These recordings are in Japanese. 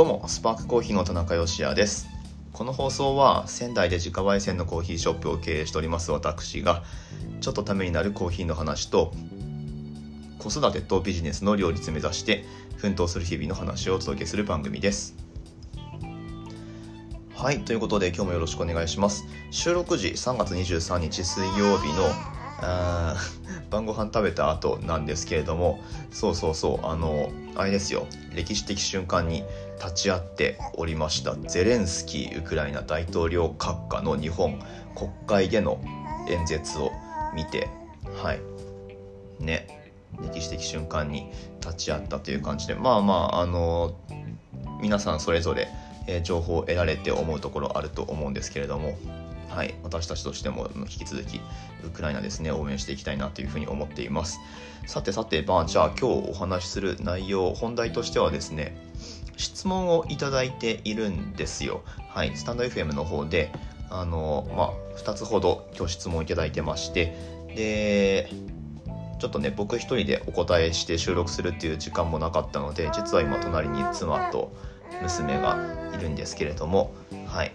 どうもスパークコーヒーの田中芳也です。この放送は仙台で自家焙煎のコーヒーショップを経営しております私がちょっとためになるコーヒーの話と子育てとビジネスの両立目指して奮闘する日々の話をお届けする番組です。はいということで今日もよろしくお願いします。収録時3月23日水曜日のあ晩ご飯食べた後なんですけれどもそうそうそうあのあれですよ歴史的瞬間に立ち会っておりました。ゼレンスキーウクライナ大統領閣下の日本国会での演説を見てはい。ね。歴史的瞬間に立ち会ったという感じで。まあまああの皆さんそれぞれ、えー情報を得られて思うところあると思うんですけれどもはい、私たちとしても引き続きウクライナですね応援していきたいなというふうに思っています。さてさてまあじゃあ今日お話しする内容本題としてはですね質問をいただいているんですよ。はい。スタンド FM の方であのまあ2つほど今日質問をいただいてましてでちょっとね僕一人でお答えして収録するっていう時間もなかったので実は今隣に妻と娘がいるんですけれどもはい。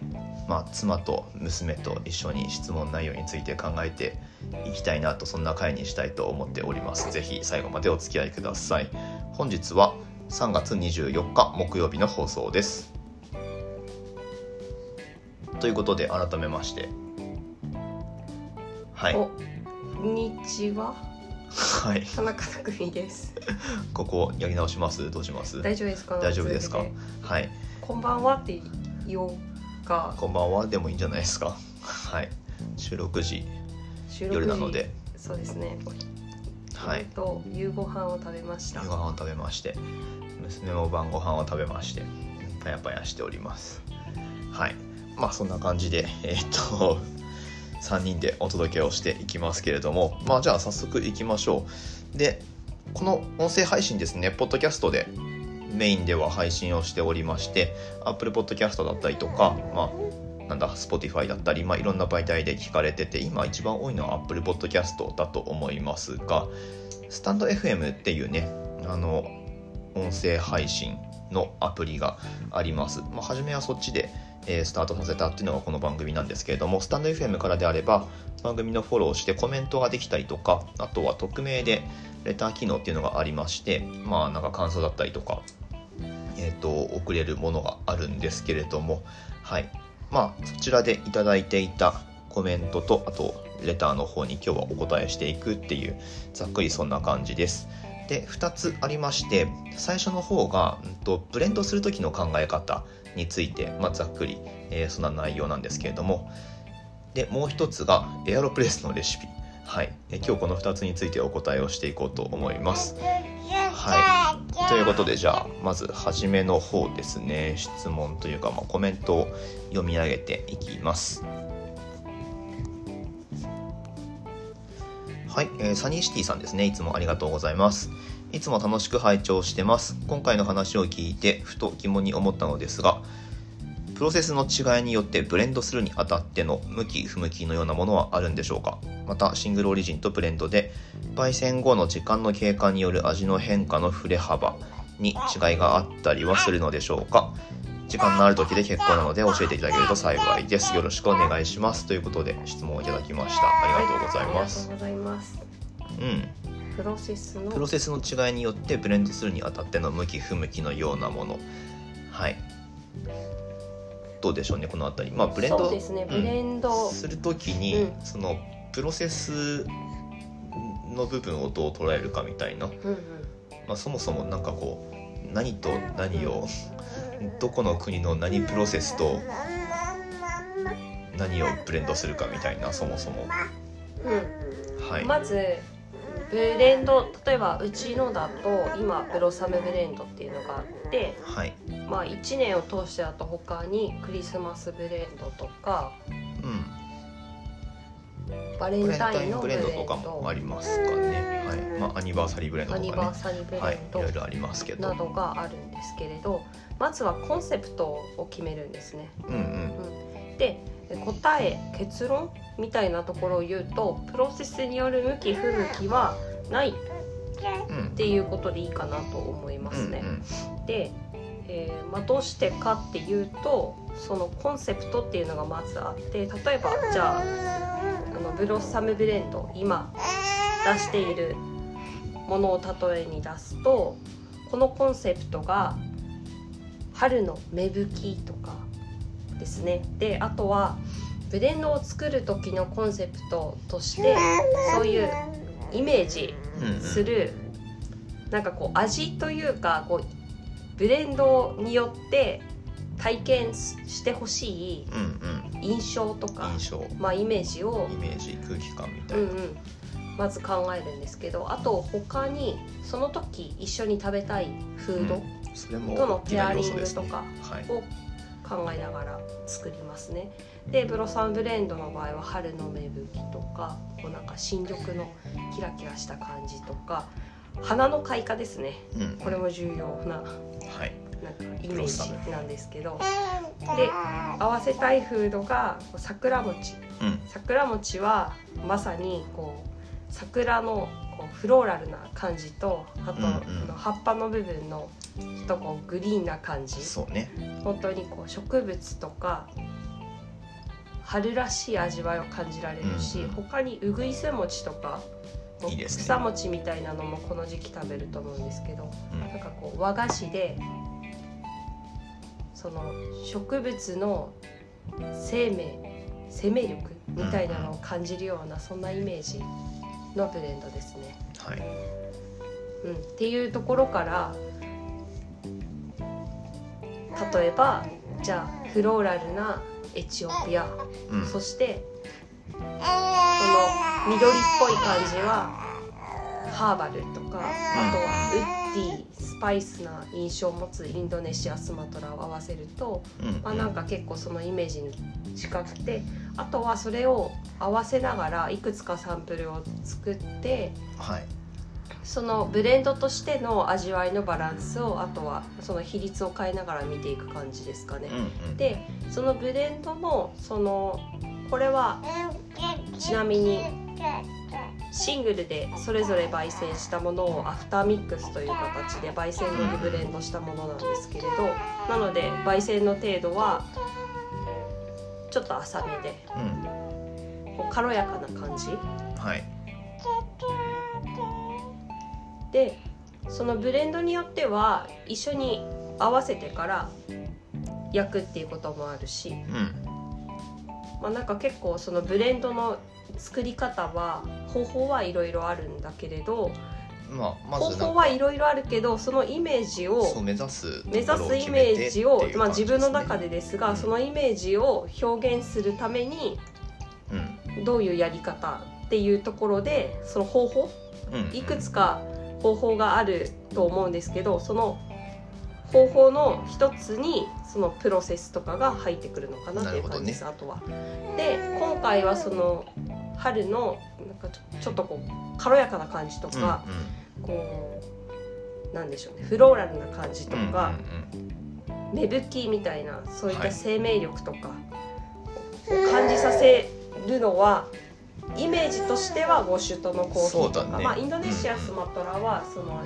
まあ、妻と娘と一緒に質問内容について考えていきたいなとそんな回にしたいと思っております。ぜひ最後までお付き合いください。本日は3月24日木曜日の放送です。ということで改めまして。はい。おこんにちは。はい。田中匠です。ここやり直します？どうします？大丈夫ですか？大丈夫ですか？はい。こんばんはって言おうか。こんばんはでもいいんじゃないですか？はい。収録時。収録時。夜なので。そうですねはい。えっと夕ご飯を食べました。夕ご飯を食べまして娘も晩ご飯を食べましてパヤパヤしております。はい。まあそんな感じでえーっと 3人でお届けをしていきますけれどもまあじゃあ早速いきましょう。でこの音声配信ですねポッドキャストでメインでは配信をしておりまして Apple Podcast だったりとかまあなんだ Spotify だったり、まあ、いろんな媒体で聞かれてて今一番多いのは Apple Podcast だと思いますがスタンド FM っていうねあの音声配信のアプリがあります、まあ、初めはそっちで、えースタートさせたっていうのがこの番組なんですけれどもスタンド FM からであれば番組のフォローしてコメントができたりとかあとは匿名でレター機能っていうのがありましてまあなんか感想だったりとかえー、と送れるものがあるんですけれどもはい。まあそちらでいただいていたコメントとあとレターの方に今日はお答えしていくっていうざっくりそんな感じです。で2つありまして最初の方が、うんと、ブレンドする時の考え方について、まあ、ざっくり、えーそんな内容なんですけれども。でもう一つがエアロプレスのレシピ。はい、え今日この2つについてお答えをしていこうと思いますはい。ということで、じゃあ、まず、初めの方ですね。質問というか、まあ、コメントを読み上げていきます。はい、えーサニーシティさんですね。いつもありがとうございます。いつも楽しく拝聴してます。今回の話を聞いて、ふと疑問に思ったのですが、プロセスの違いによってブレンドするにあたっての向き不向きのようなものはあるんでしょうか？またシングルオリジンとブレンドで焙煎後の時間の経過による味の変化の振れ幅に違いがあったりはするのでしょうか？時間のある時で結構なので教えていただけると幸いです。よろしくお願いします。ということで質問をいただきました。ありがとうございます。ありがとうございます。うん。プロセスのプロセスの違いによってブレンドするにあたっての向き不向きのようなもの。はいどうでしょうねこのあたり。まあブレンドそうですねうん。ブレンド、する時に、うん。そのプロセスの部分をどう捉えるかみたいな、うんうん。まあ、そもそもなんかこう何と何をどこの国の何プロセスと何をブレンドするかみたいなそもそも。はい、うんまずブレンド例えばうちのだと今ブロッサムブレンドっていうのがあってはいまあ1年を通してだと他にクリスマスブレンドとかうん。バレンタインのブレンドドとかもありますかね、はい。まあ、アニバーサリーブレンドアとかね。ニバーサリーブレはいンドい。ろいろありますけど。などがあるんですけれどまずはコンセプトを決めるんですね。うんうん。で答え結論みたいなところを言うとプロセスによる向き不向きはないっうんていうことでいいかなと思いますね。うんうん。でえーまあ、どうしてかっていうとそのコンセプトっていうのがまずあって例えばじゃああのブロッサムブレンド今出しているものを例えに出すとこのコンセプトが春の芽吹きとかですね。であとはブレンドを作る時のコンセプトとしてそういうイメージうんうん。する、なんかこう味というかこうブレンドによって体験してほしいうん印象とうんか、印象。まあ、イメージをイメージ空気感みたいな、うんうん、まず考えるんですけどあと他にその時一緒に食べたいフードそれもとのペアリングとかはい。を考えながら作りますね。でブロサンブレンドの場合は春の芽吹きとかこうなんか新緑のキラキラした感じとか花の開花ですね。うん。これも重要なはい。なんかイメージなんですけど。で合わせたいフードが桜餅。うん。桜餅はまさにこう桜のこうフローラルな感じとあと、うんうん。あの葉っぱの部分のちょっとこうグリーンな感じ。そうね。本当にこう植物とか春らしい味わいを感じられるし、うんうん。他にうぐいす餅とか草餅みたいなのもこの時期食べると思うんですけどうん。なんかこう和菓子でその植物の生命生命力みたいなのを感じるようなそんなイメージのブレンドですね。はい。うん、っていうところから例えばじゃあフローラルなエチオピアうん。そしてその緑っぽい感じはハーバルとかあとはウッディスパイスな印象を持つインドネシアスマトラを合わせると、うん。まあ、なんか結構そのイメージに近くてあとはそれを合わせながらいくつかサンプルを作ってはい。そのブレンドとしての味わいのバランスをあとはその比率を変えながら見ていく感じですかね。うんうん。でそのブレンドもそのこれはちなみにシングルでそれぞれ焙煎したものをアフターミックスという形で焙煎後にブレンドしたものなんですけれどなので焙煎の程度はちょっと浅めでうん。こう軽やかな感じ。はい。でそのブレンドによっては一緒に合わせてから焼くっていうこともあるし、うんまあ、なんか結構そのブレンドの作り方は方法はいろいろあるんだけれどまあま方法はいろいろあるけどそのイメージを目指す目指すイメージを、まあ、自分の中ででですが、うん。そのイメージを表現するためにうん。どういうやり方っていうところでその方法うん。いくつか方法があると思うんですけどその方法の一つにそのプロセスとかが入ってくるのかなっていう感じです、あとは。で今回はその春のなんかちょっとこう軽やかな感じとうんか、こうなんでしょうねフローラルな感じとうんか、うんうん芽吹きみたいなそういっはいた生命力とかを感じさせるのは、イメージとしてはウォシュとのコーヒーとか、ね。まあ、インドネシアスマトラはその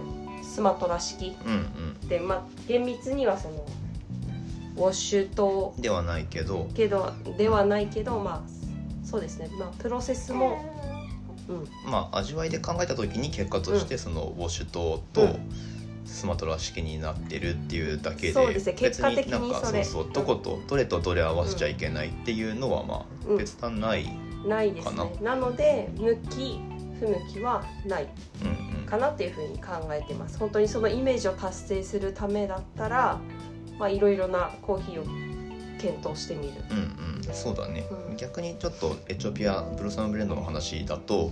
スマトラ式。うんうん。で、まあ、厳密にはそのウォシュとではないけど。けどではないけどまあそうですね、まあ、プロセスも、うん、まあ味わいで考えた時に結果としてそのウォシュ島とうん。スマトラ式になってるっていうだけでそうですね。結果的に別なんかそれ。そうそうどことどれとどれ合わせちゃいけないっていうのはまうん。あ別段ない、な。いですかね。なので向き不向きはない。うんうんかなっていうふうに考えてます。本当にそのイメージを達成するためだったらまあいろいろなコーヒーを検討してみる。うんうんそうだね、うん。逆にちょっとエチオピアブロッサムブレンドの話だと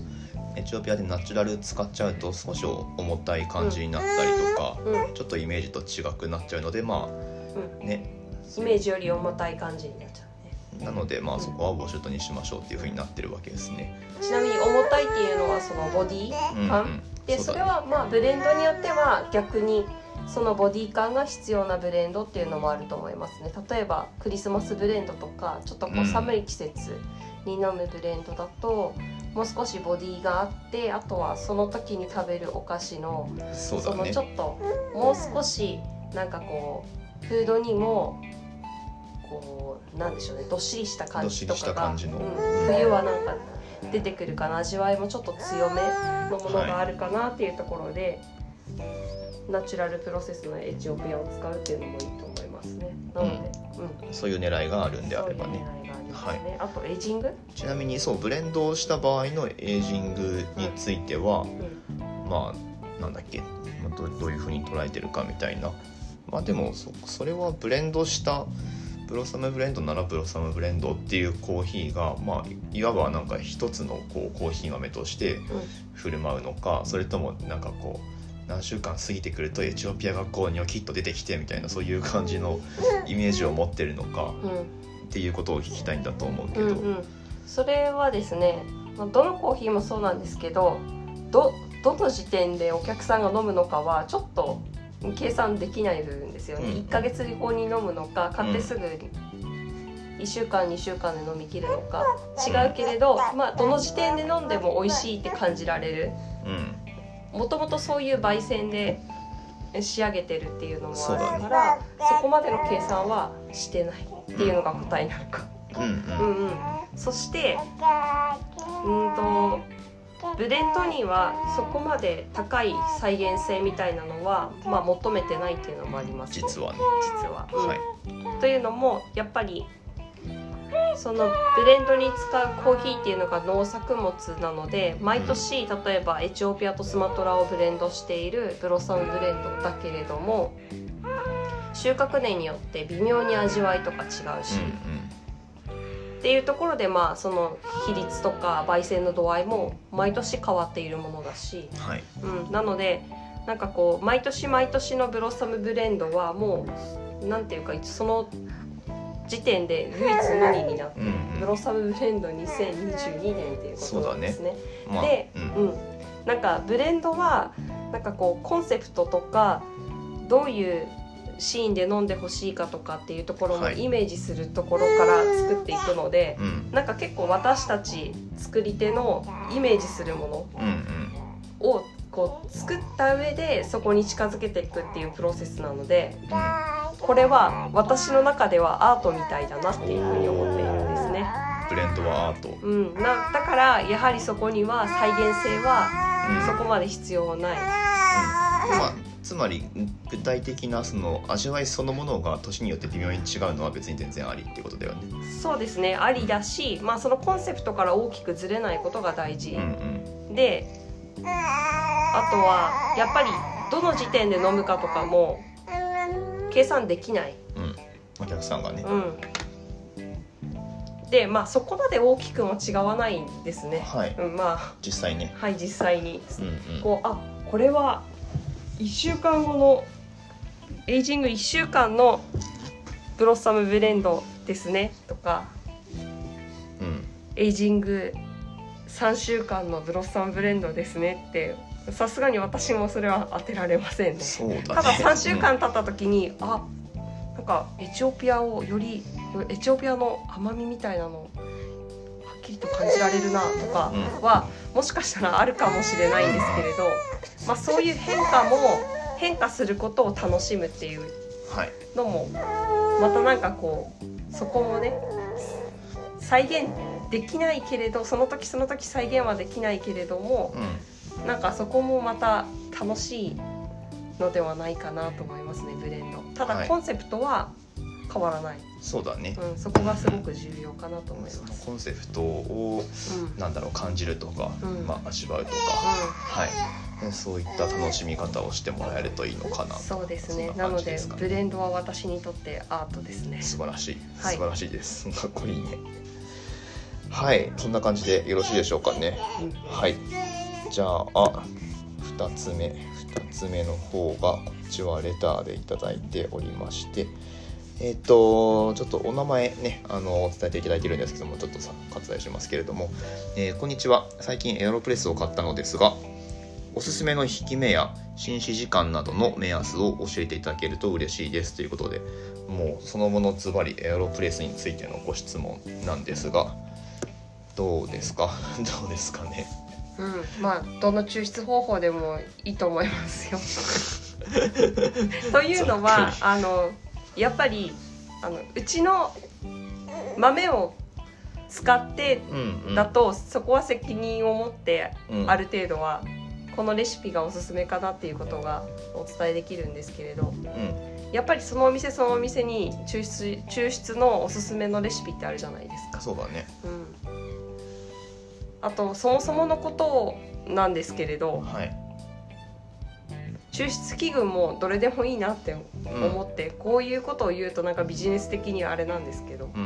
エチオピアでナチュラル使っちゃうと少し重たい感じになったりとか、うんちょっとイメージと違くなっちゃうのでまあね。イメージより重たい感じになっちゃう。ねなのでまあそこはウォシュトにしましょうっていうふうになってるわけですね。ちなみに重たいっていうのはそのボディ？感、うん。うん、でそれはまあブレンドによっては逆にそのボディ感が必要なブレンドっていうのもあると思いますね。例えばクリスマスブレンドとかちょっとこううん寒い季節に飲むブレンドだと、もう少しボディがあってあとはその時に食べるお菓子のそね。そのちょっともう少しなんかこフードにもこうなんでしょうねどっしりした感じとかが冬はなんか出てくるかな。味わいもちょっと強めのものがあるかなっていうところで、ナチュラルプロセスのエチオピアを使うっていうのもいいと思いますね。なので、うん。そういう狙いがあるんであればね。そういあとエイジング、ちなみにそうブレンドをした場合のエイジングについては、うん。まあなんだっけまあどどういうふうに捉えてるかみたいな。まあでもそそれはブレンドしたブロッサムブレンドならブロッサムブレンドっていうコーヒーがまあいわばなんか一つのこうコーヒー豆として振る舞うのかそれともなんかこう何週間過ぎてくるとエチオピアがこうニョキッと出てきてみたいなそういう感じのイメージを持ってるのかっていうことを聞きたいんだと思うけど、うんうん、それはですねまあどのコーヒーもそうなんですけどどどの時点でお客さんが飲むのかはちょっと計算できない部分ですよね、うん。1ヶ月後に飲むのか買ってすぐ1週間2週間で飲み切るのか違うけれど、まあ、どの時点で飲んでも美味しいって感じられる。うん。もともとそういう焙煎で仕上げてるっていうのもあるそうだからそ,、こまでの計算はしてないっていうのが答えなのか。うん。うんうん。うん、そしてうんとブレンドにはそこまで高い再現性みたいなのは、まあ、求めてないっていうのもあります。実はね、実は。うん。はいというのもやっぱりそのブレンドに使うコーヒーっていうのが農作物なので毎年例えばエチオピアとスマトラをブレンドしているブロッサムブレンドだけれども収穫年によって微妙に味わいとか違うし。っていうところでまあその比率とか焙煎の度合いも毎年変わっているものだし、はい。うん、なのでなんかこう毎年毎年のブロッサムブレンドはもうなんていうかその時点で唯一無二になってる、うんうん。ブロッサムブレンド2022年っていうことなんですね。まあでうんうん、なんかブレンドはなんかこうコンセプトとかどういうシーンで飲んでほしいかとかっていうところもはい。イメージするところから作っていくので、うん。なんか結構私たち作り手のイメージするもうんうん。のをこう作った上でそこに近づけていくっていうプロセスなのでこれは私の中ではアートみたいだなっていうふうに思っているんですね。ブレンドはアート、うん、なだからやはりそこには再現性はうん。そこまで必要はない。うん。まあ、つまり具体的なその味わいそのものが年によって微妙に違うのは別に全然ありってことだよね。そうですね。ありだし、まあ、そのコンセプトから大きくずれないことが大事、うんであとはやっぱりどの時点で飲むかとかも計算できない、うん。うんお客さんがね。うん、でまあそこまで大きくも違わないんですね、はい。うん、ま実際ね。あはい実際に。うんうん。こうあこれは1週間後のエイジング1週間のブロッサムブレンドですねとか。うん。エイジング3週間のブロッサムブレンドですねってさすがに私もそれは当てられませんね。ね。ただ3週間経った時に、あなんかエチオピアをよりエチオピアの甘みみたいなのをきりっと感じられるなとかは、もしかしたらあるかもしれないんですけれど、まあ、そういう変化も変化することを楽しむっていう。のもまたなんかこうそこもね再現できないけれどその時その時再現はできないけれどもうん。なんかそこもまた楽しいのではないかなと思いますねブレンドたはいだコンセプトは変わらない、そうだね。うん、そこがすごく重要かなと思います、コンセプトをうん。なんだろう感じるとか、うん。まあ味わうとか、はい。ねそういった楽しみ方をしてもらえるといいのかなうん、そうですね。そんなのでブレンドは私にとってアートですね。素晴らしい。はい。素晴らしいです、かっこいいね。はい。そんな感じでよろしいでしょうかね。うん。はい。じゃああ2つ目。2つ目の方がこっちはレターでいただいておりましてえっ、とちょっとお名前ねあの伝えていただいてるんですけどもちょっとさ割愛しますけれども、えーこんにちは。最近エアロプレスを買ったのですがおすすめの引き目や紳士時間などの目安を教えていただけると嬉しいです。ということでもうそのものズバリエアロプレスについてのご質問なんですがどうですか？どうですかね？うん、まあどの抽出方法でもいいと思いますよ。というのはあのやっぱりあのうちの豆を使ってだと、そこは責任を持ってうん。ある程度はこのレシピがおすすめかなっていうことがお伝えできるんですけれどうん。やっぱりそのお店そのお店に抽出抽出のおすすめのレシピってあるじゃないですか。そうだね。うん、あとそもそものことなんですけれどはい抽出器具もどれでもいいなってうん。思って、こういうことを言うとなんかビジネス的にはあれなんですけど。うん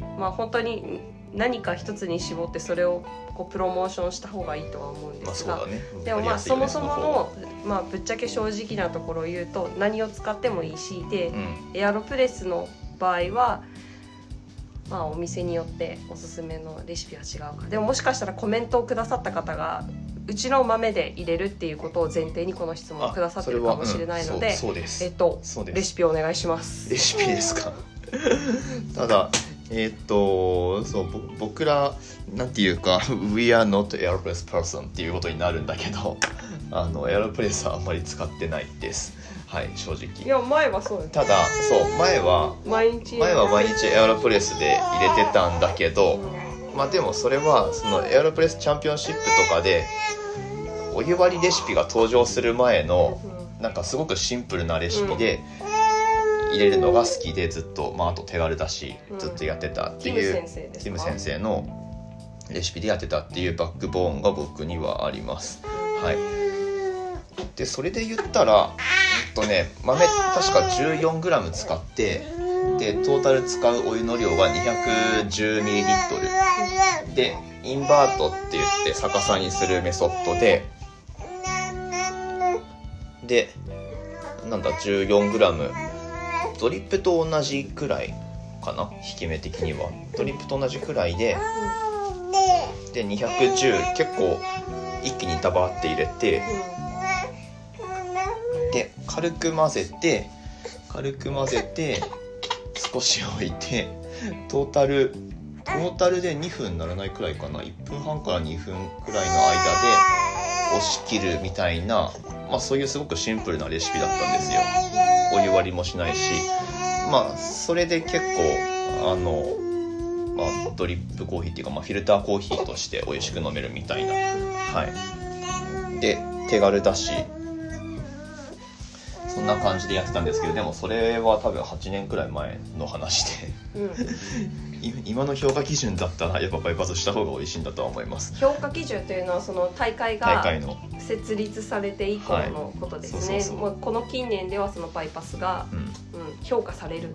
うん。まあ本当に何か一つに絞ってそれをこうプロモーションした方がいいとは思うんですが、まあね。でもまあそもそもの、まあ、ぶっちゃけ正直なところを言うと何を使ってもいいしで、うん。エアロプレスの場合は、まあ、お店によっておすすめのレシピは違うか。でももしかしたらコメントをくださった方がうちの豆で入れるっていうことを前提にこの質問をくださってるかもしれないので、うんえっとレシピお願いします。レシピですか？ただえーっとそうぼ僕らなんていうか We are not aeropress person っていうことになるんだけど あのエアロプレスはあんまり使ってないです。はい正い直や前はそうただそう前は毎日。前は毎日エアロプレスで入れてたんだけど、うんまあでもそれはそのエアロプレスチャンピオンシップとかでお湯割りレシピが登場する前のうんなんかすごくシンプルなレシピで入れるのが好きでずっと、まあ、あと手軽だしうん。ずっとやってたっていう、先生ですか？ティム先生のレシピでやってたっていうバックボーンが僕にはあります。はい。でそれで言ったらえっとね豆確か 14g 使ってでトータル使うお湯の量が 210ml でインバートって言って逆さにするメソッドででなんだ 14g ドリップと同じくらいかな？引き目的には。ドリップと同じくらいでで210結構一気にダバーって入れてで軽く混ぜて軽く混ぜて少し置いてトータルトータルで2分ならないくらいかな。1分半から2分くらいの間で押し切るみたいな、まあ、そういうすごくシンプルなレシピだったんですよ。お湯割りもしないし。まあそれで結構あの、まあ、ドリップコーヒーっていうか、まあ、フィルターコーヒーとして美味しく飲めるみたいな。はい。で手軽だしそんな感じでやってたんですけどでもそれは多分8年くらい前の話でうん。い今の評価基準だったらやっぱバイパスした方が美味しいんだとは思います。評価基準というのはその大会が大会の。設立されて以降のことですね、この近年ではそのバイパスが、うん。うん、評価される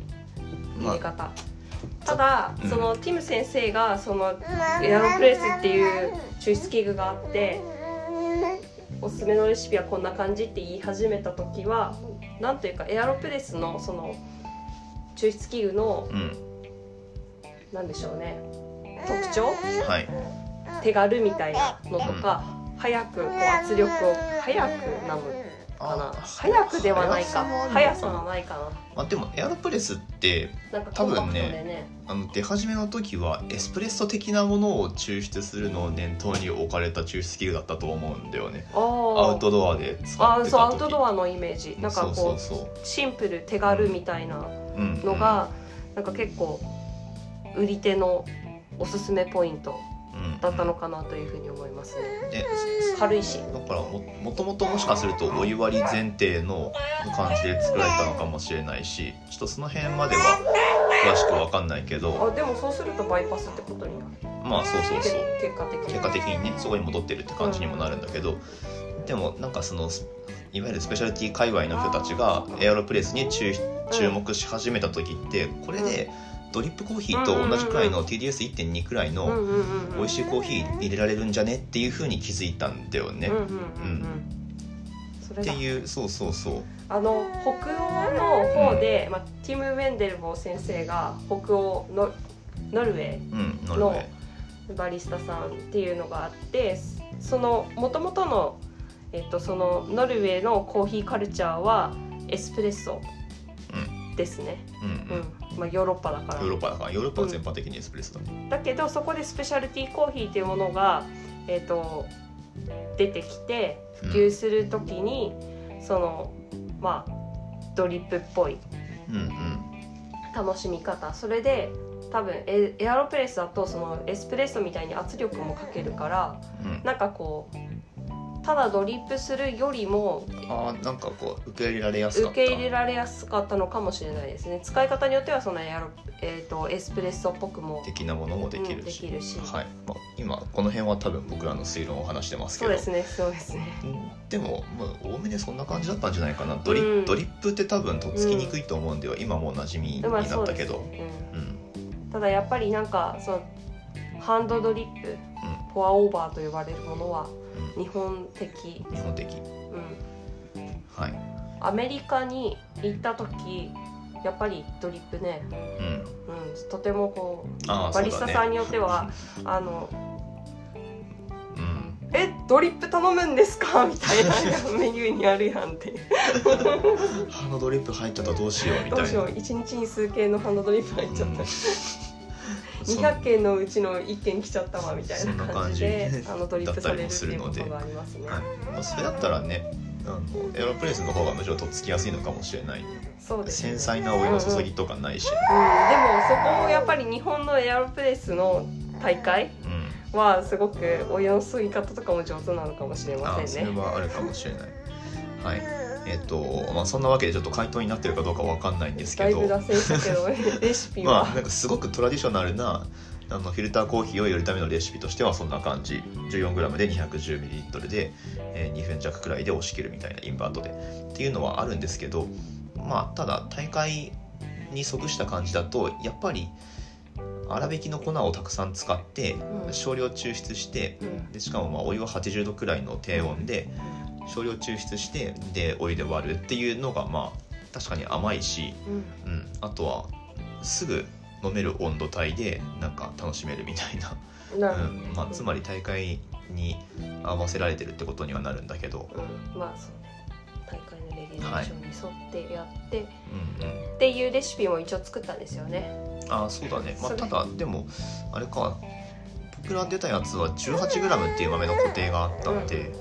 入れ方、たそだ、うん。そのティム先生がそのエアロプレスっていう抽出器具があっておすすめのレシピはこんな感じって言い始めた時はなんというかエアロプレスのその抽出器具のうんなんでしょうね特徴？はい。手軽みたいなのとか、早くこう圧力を早く飲むかな。あ早くではないか。速速さはないかまあ、でもエアロプレスってななんか多分ね。あの出始めの時はエスプレッソ的なものを抽出するのを念頭に置かれた抽出器具だったと思うんだよね。あアウトドアで使ってた時。あそうアウトドアのイメージ。なんかこうそうそうそう。シンプル手軽みたいなうん。のが、なんか結構売り手のおすすめポイント。うんだったのかなというふうに思います。ね。で軽いし。だからももともともしかするとお湯割り前提の感じで作られたのかもしれないしちょっとその辺までは詳しく分かんないけど。あでもそうするとバイパスってことになる。まあそうそうそう。け結果的に。結果的にねそこに戻ってるって感じにもなるんだけど、でもなんかそのいわゆるスペシャリティ界隈の人たちがエアロプレスに注注目し始めた時ってこれでドリップコーヒーと同じくらいの TDS1.2 くらいのうんうんうんうん。美味しいコーヒー入れられるんじゃねっていうふうに気づいたんだよね。ってだいうそうそうそう。あの北欧の方で、まあ、ティム・ウェンデルボー先生が北欧のノルウェーうんノルウェー。バリスタさんっていうのがあってその元々の、えっと、そのノルウェーのコーヒーカルチャーはエスプレッソですね、うんううん。んまあ、ヨーロッパだから。ヨーロッパだから。ヨーロッパは全般的にエスプレッソだね、だけどそこでスペシャルティーコーヒーっていうものが、えっと出てきてうん。普及する時に、そのまあドリップっぽいうんうん。楽しみ方。それで多分エエアロプレスだとそのエスプレッソみたいに圧力もかけるからうん。なんかこうただドリップするよりもあーなんかこう受け入れられやすかった。受け入れられやすかったのかもしれないですね。使い方によってはそのエアロ、えー、とエスプレッソっぽくも的なものもできうんでるし、きるし。はい。まあ、今この辺は多分僕らの推論を話してますけど。そうですねそうですね。うんでも、まあ、おおむねそんな感じだったんじゃないかな。ドリ,、うん。ドリップって多分とっつきにくいと思うんでは、今もう馴染みになまあそうったけど、うん。うん。ただやっぱりなんかそのハンドドリップフォアオーバーと呼ばれるものはうん。日本的、うん、日本的。うん、はい、アメリカに行った時やっぱりドリップね、うん、うん、とてもこうバリスタさんによっては、あのうん「えドリップ頼むんですか? 」みたいな メニューにあるやんって。ハンドドリップ入っちゃったらどうしようみたいな。どうしよう。一日に数件のハンドドリップ入っちゃった、うん200件のうちの1件来ちゃったわみたいな感じであのドリップされるっていうこもするのでとがありますね、はい。まあ、それだったらねあのエアロプレスの方がむしろとっつきやすいのかもしれない。そうですね。繊細なお湯の注ぎとかないし、うん、でもそこもやっぱり日本のエアロプレスの大会うん。はすごくお湯の注ぎ方とかも上手なのかもしれませんね。はあるかもしれないはい。えっ、とまあそんなわけでちょっと回答になってるかどうかわかんないんですけど。まあなんかすごくトラディショナルなあのフィルターコーヒーを入れるためのレシピとしてはそんな感じ。14g で 210ml で、えー2分弱くらいで押し切るみたいなインバートで。っていうのはあるんですけどまあただ大会に即した感じだとやっぱり粗挽きの粉をたくさん使ってうん。少量抽出してうん。でしかもまあお湯は80度くらいの低温で少量抽出してでお湯で割るっていうのがまあ確かに甘いしうん。うん、あとはすぐ飲める温度帯でなんか楽しめるみたいな、うん。まあ、つまり大会に合わせられてるってことにはなるんだけど、うん、まあそうね。大会のレギュレーションに沿ってやって、うんうん、っていうレシピも一応作ったんですよね。ああそうだね、まあ、ただでもあれか。僕ら出たやつは 18g っていう豆の固定があったんで。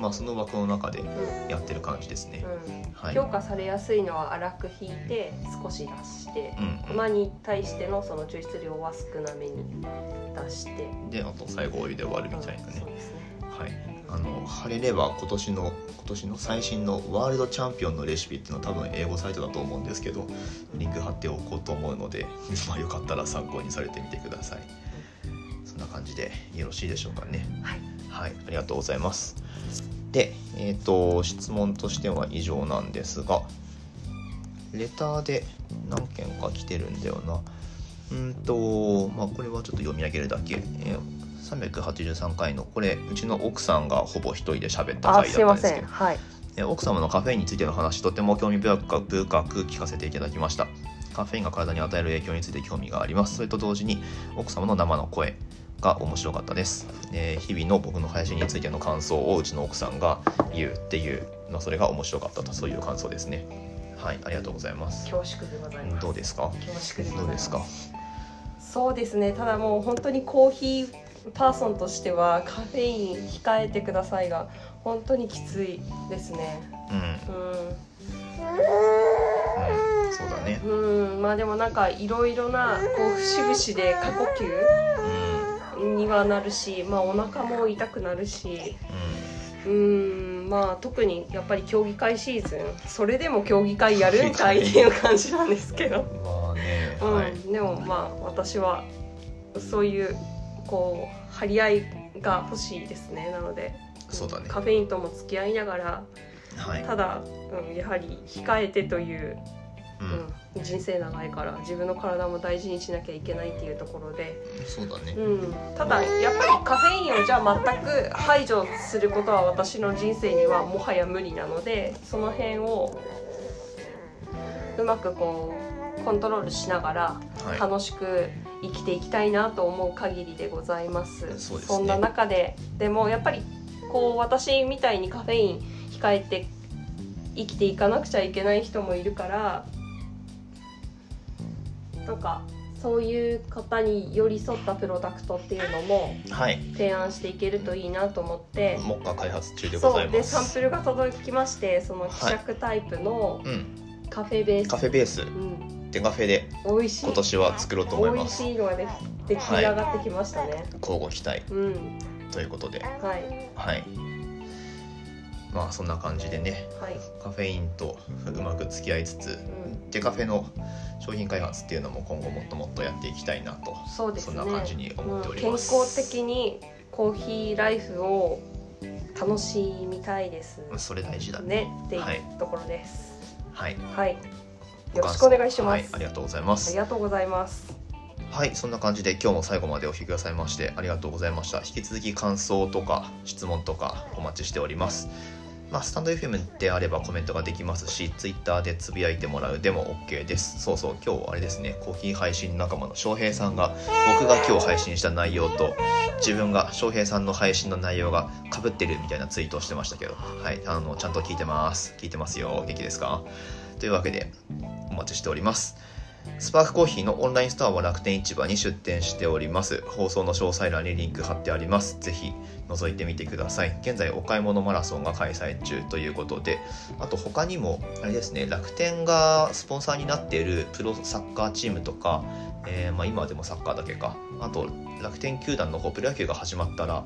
まあ、その枠の中でうんやってる感じですね、うんはい。評価されやすいのは粗く引いて少し出してうん粉に対してのその抽出量は少なめに出して。うん、であと最後お湯で割るみたいなね。うね。はい、あの晴れれば今年の今年の最新のワールドチャンピオンのレシピっていうのは多分英語サイトだと思うんですけどリンク貼っておこうと思うので、まあ、よかったら参考にされてみてくださいな感じでよろしいでしょうかね。はい。はい。ありがとうございます。でえっ、と質問としては以上なんですがレターで何件か来てるんだよな。うんとまあこれはちょっと読み上げるだけ、えー383回のこれうちの奥さんがほぼ一人で喋った回だったんですけど。せん。はい。え奥様のカフェインについての話とても興味深く深く聞かせていただきました。カフェインが体に与える影響について興味があります。それと同時に奥様の生の声が面白かったです、えー日々の僕の配信についての感想をうちの奥さんが言うっていう、まあ、それが面白かったとそういう感想ですね。はいありがとうございます。恐縮でございます。どうですか？恐縮でどうですか？そうですね。ただもう本当にコーヒーパーソンとしてはカフェイン控えてくださいが本当にきついですね。うん、うん、うそうだね。ん、うん、まあでもなんかいろいろなこう節々で過呼うん吸にはなるしまあお腹も痛くなるし。ううん。まあ特にやっぱり競技会シーズンそれでも競技会やるんかいっていう感じなんですけど。んまあねうん。はい、でもまあ私はそういうこう張り合いが欲しいですね。なのでそうだね。カフェインとも付き合いながらはい。ただ、うん、やはり控えてという、ううん、人生長いから自分の体も大事にしなきゃいけないっていうところで、んそうだね。うん、ただやっぱりカフェインをじゃあ全く排除することは私の人生にはもはや無理なのでその辺をうまくこうコントロールしながらはい。楽しく生きていきたいなと思う限りでございます。そうですね。んな中ででもやっぱりこう私みたいにカフェイン控えて生きていかなくちゃいけない人もいるからなんかそういう方に寄り添ったプロダクトっていうのもはい。提案していけるといいなと思って。目下開発中でござそいう。までサンプルが届きましてそのはい希釈タイプのうん。カフェベース、カフェベース。うん、デカフェで今年は作ろうと思います。美味しいのがで出来上がってきましたね、交互期待。うん。ということで。はい。はいまあそんな感じでねはい。カフェインとうまく付き合いつつうん。デカフェの商品開発っていうのも今後もっともっとやっていきたいなとそうですね。そんな感じに思っております。うん健康的にコーヒーライフを楽しみたいです。それ大事だね。ねっていうはい。ところです。はい。はい、よろしくお願いします、はい、ありがとうございまあすりがとうございますはいそんな感じで今日も最後までお聞きくださいましてありがとうございました引き続き感想とか質問とかお待ちしておりますまあ、スタンド FM であればコメントができますし、ツイッターでつぶやいてもらうでも OK です。そうそう、今日あれですね、コーヒー配信仲間の翔平さんが、僕が今日配信した内容と、自分が翔平さんの配信の内容が被ってるみたいなツイートをしてましたけど、はい、あの、ちゃんと聞いてます。聞いてますよ。元気ですか？というわけで、お待ちしております。スパークコーヒーのオンラインストアは楽天市場に出店しております。放送の詳細欄にリンク貼ってあります。ぜひ覗いてみてください。現在お買い物マラソンが開催中ということで、あと他にも、あれですね、楽天がスポンサーになっているプロサッカーチームとか、えーまあ、今でもサッカーだけか、あと楽天球団の、プロ野球が始まったら、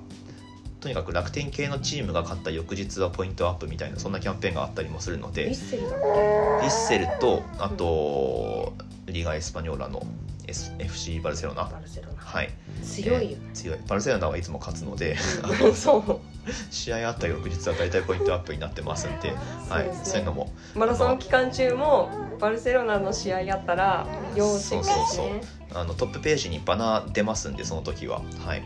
とにかく楽天系のチームが勝った翌日はポイントアップみたいなそんなキャンペーンがあったりもするのでヴィッセルだ。っヴィッセルとあとリーガ・エスパニョーラの FC バルセロナ。けバルセロナ。はい。強いよ、えー強い。バルセロナはいつも勝つので 試合あった翌日は大体ポイントアップになってますんで、はい、そうですね。そういうのもマラソン期間中もバルセロナの試合やったら要チェックですね。そうそう。あのトップページにバナー出ますんでその時は、はい、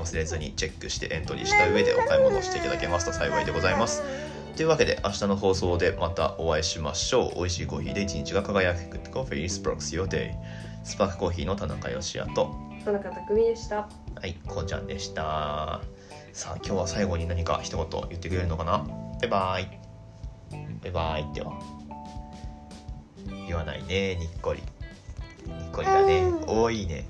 忘れずにチェックしてエントリーした上でお買い物していただけますと幸いでございます。というわけで明日の放送でまたお会いしましょう。美味しいコーヒーで一日が輝く Good Coffee Day スパークコーヒーの田中義也と。田中匠でした。はいこうちゃんでした。さあ今日は最後に何か一言言ってくれるのかな？バイバイ。バイバイっては言わないねにっこり。にっこりだね。おーいいね